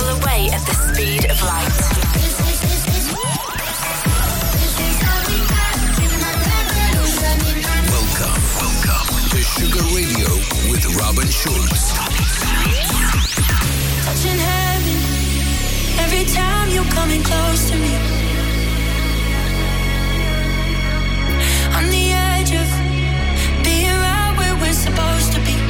travel away at the speed of light. Welcome, welcome to Sugar Radio with Robin Schulz. Touching heaven every time you're coming close to me. On the edge of being right where we're supposed to be.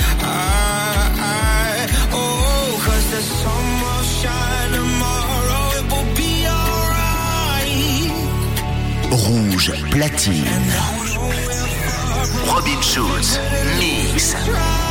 Cause the sun will shine tomorrow, it will be alright. Rouge platine. Robin Schulz, mix.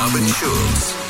Robin Schulz.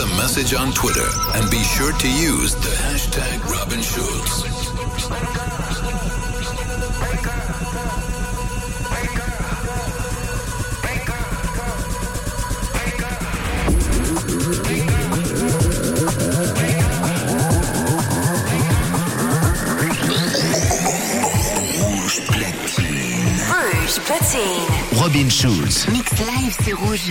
a message on Twitter and be sure to use the hashtag Robin Schulz. Rouge Platine. Robin Schulz. Mix live, c'est rouge.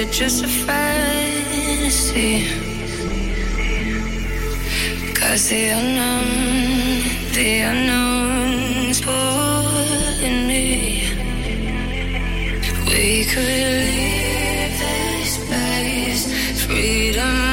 it just a fantasy? Cause the unknown, the unknown's pulling me. We could leave this place, freedom.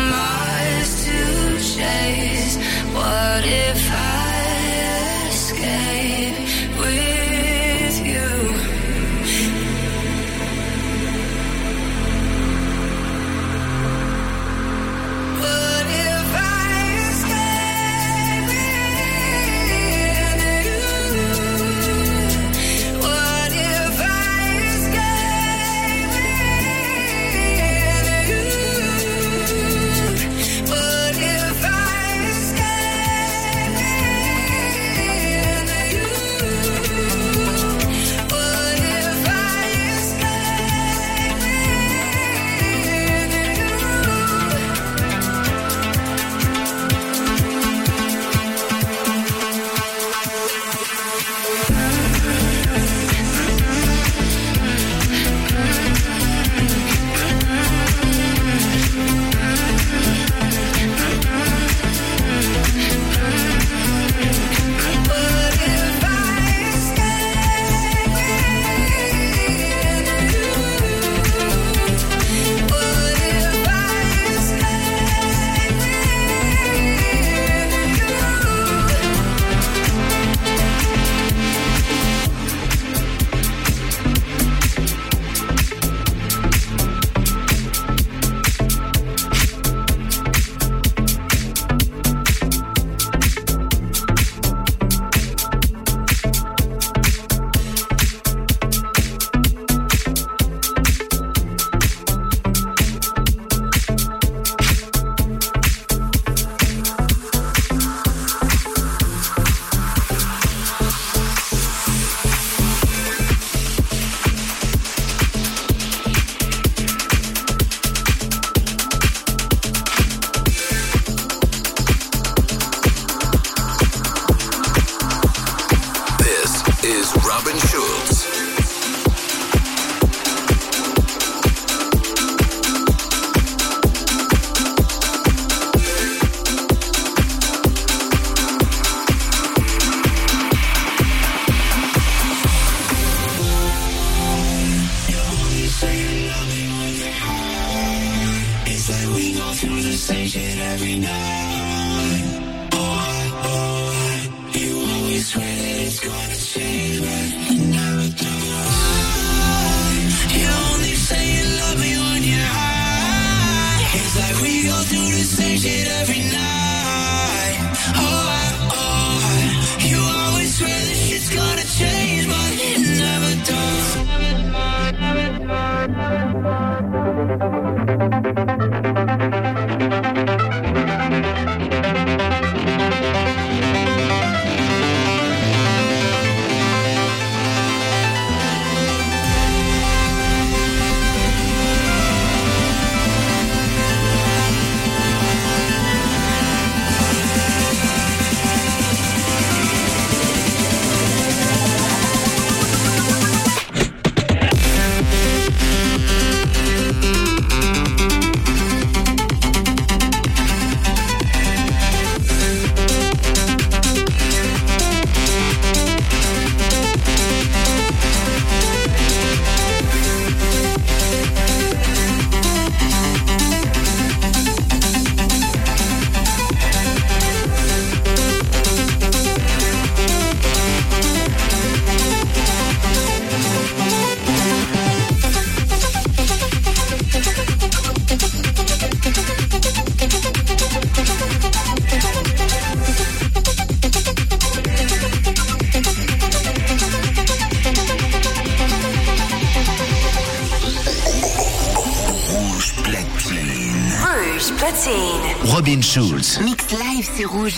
C'est rouge.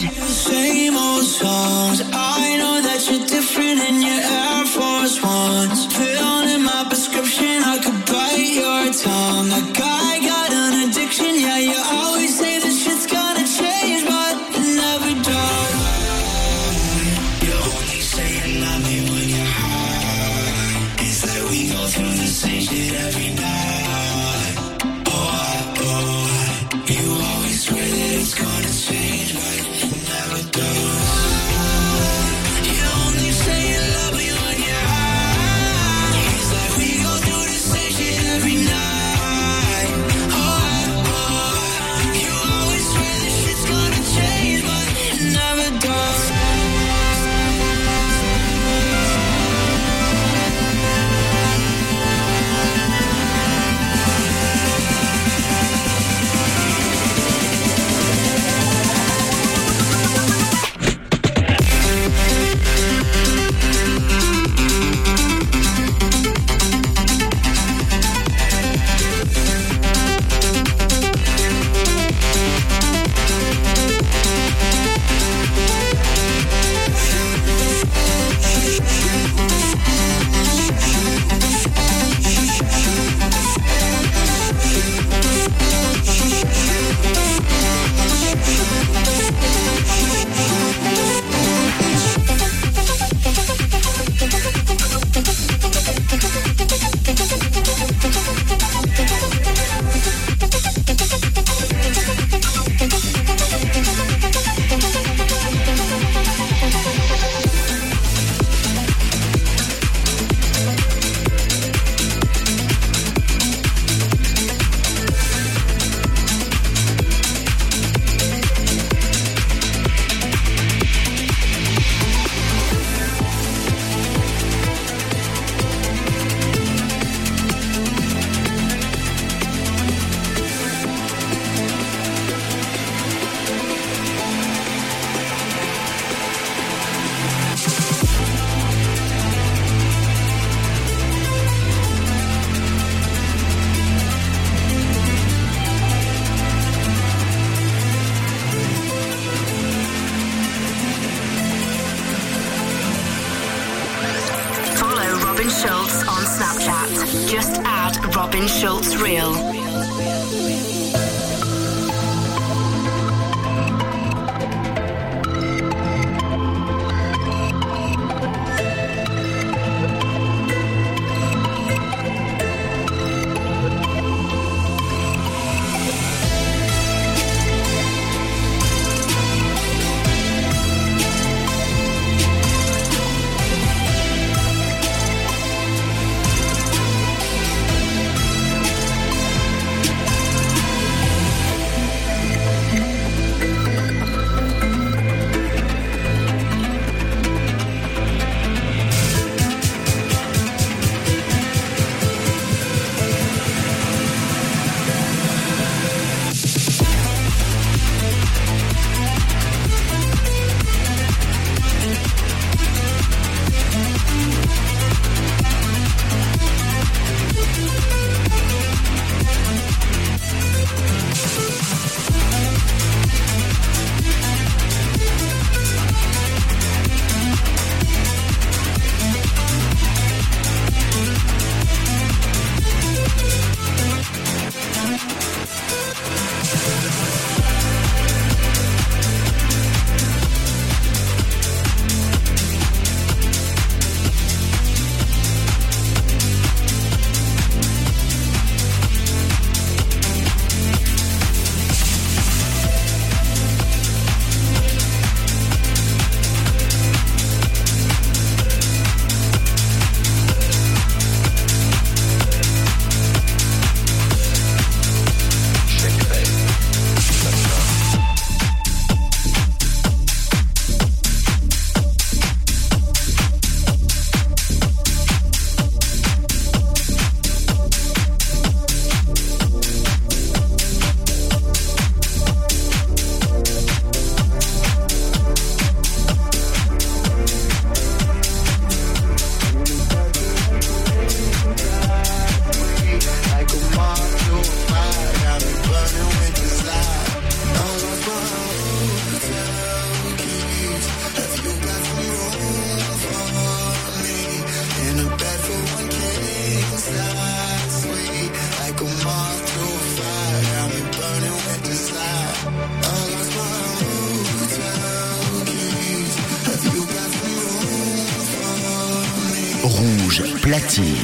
Platine.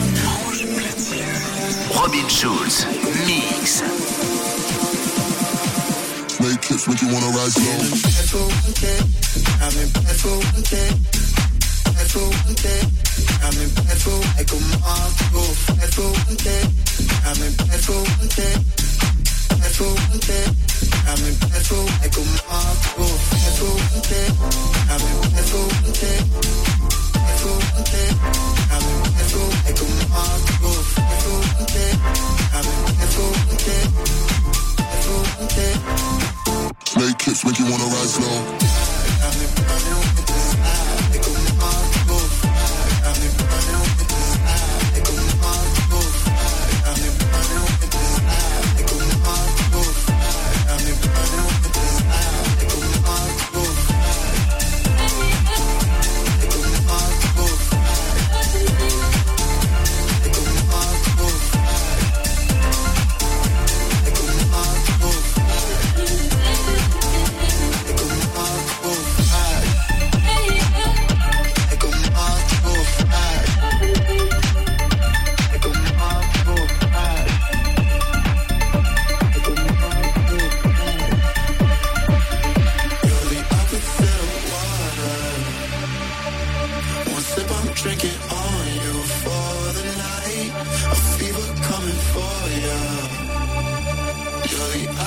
Robin Schulz, mix. Snake hips make you wanna rise low. I'm in for one day. Bad for one day. I'm in bad for like a moth to a bad for one day. I'm in bad for one day. Bad for one day. I'm in bad for like a moth to a bad for one day. I'm in bad for one day. Bad for one day. Snake hips make you wanna rise slow.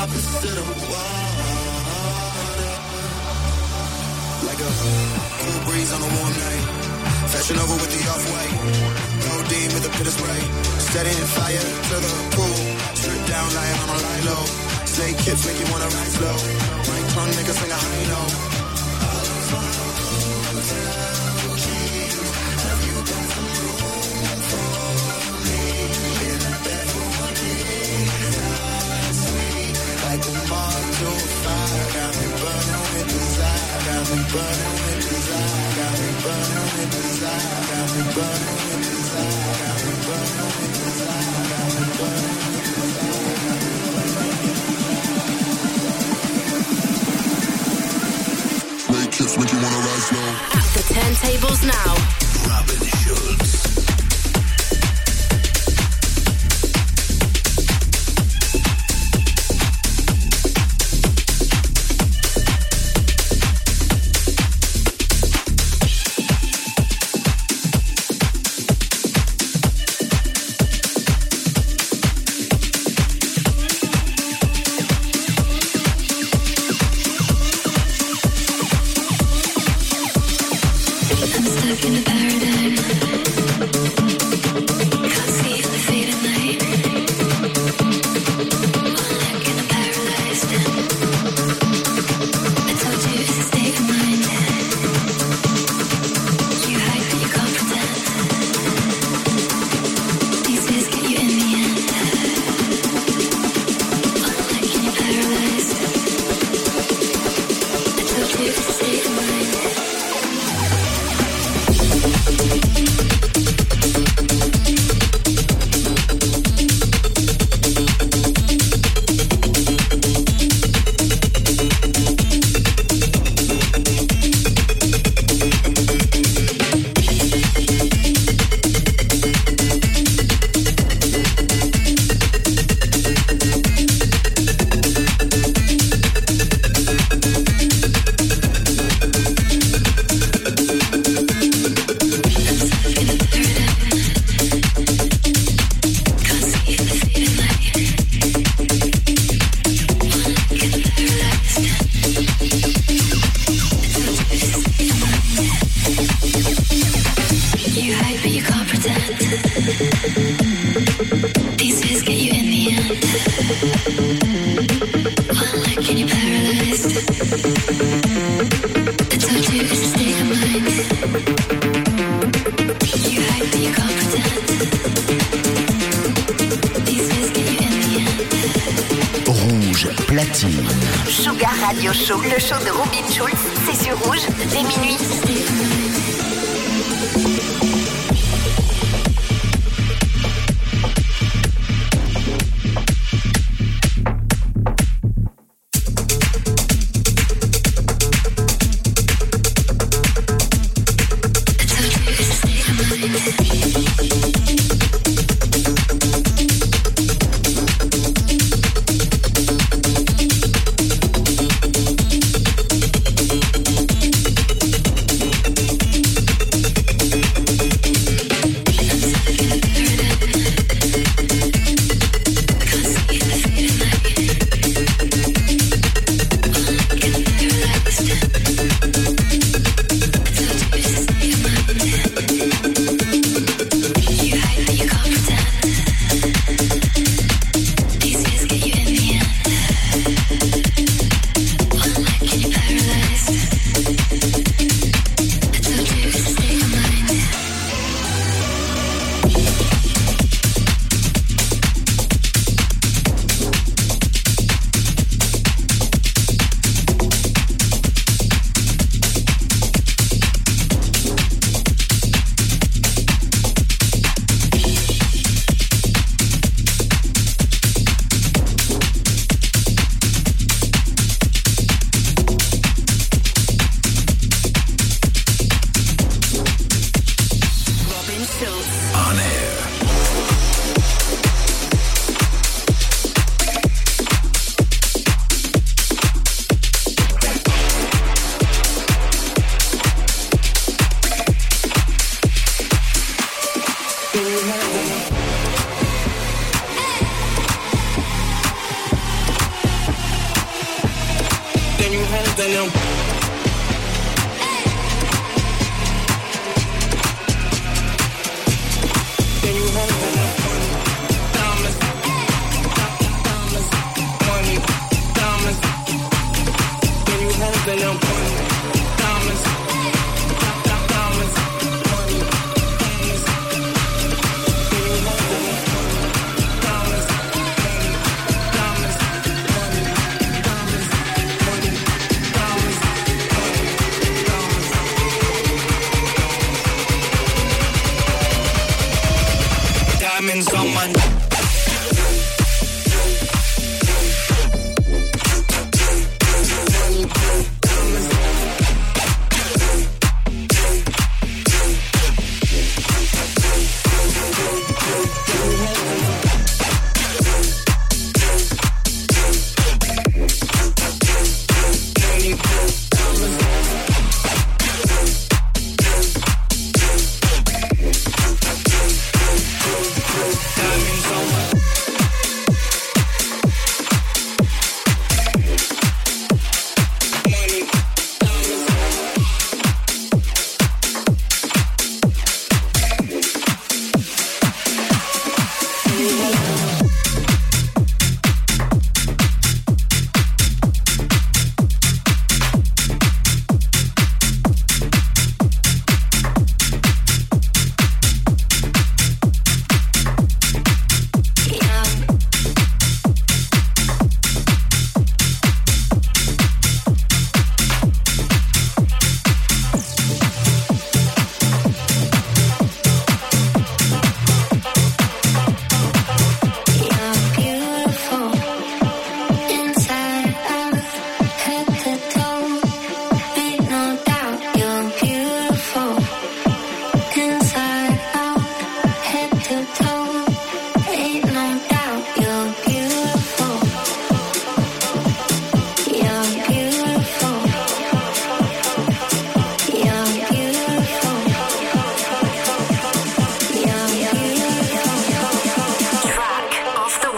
Opposite of water. Like a cool breeze on a warm night. Fashion over with the off-white. Codeine with a bit of spray. Setting fire to the pool. Strip down, lying on a lie low. Snake hips make you wanna rise low. My tongue make a sing a high note. Make you wanna rise slow. At the turntables now. Robin Schulz.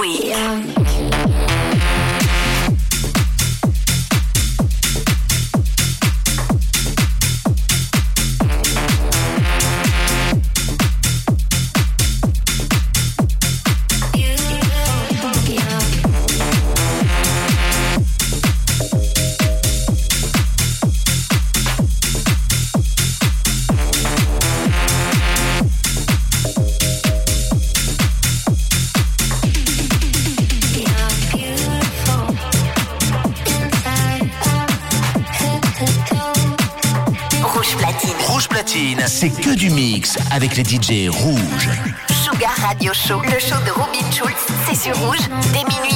week. Yeah. Avec les DJ rouges. Sugar Radio Show, le show de Robin Schulz, c'est sur rouge dès minuit.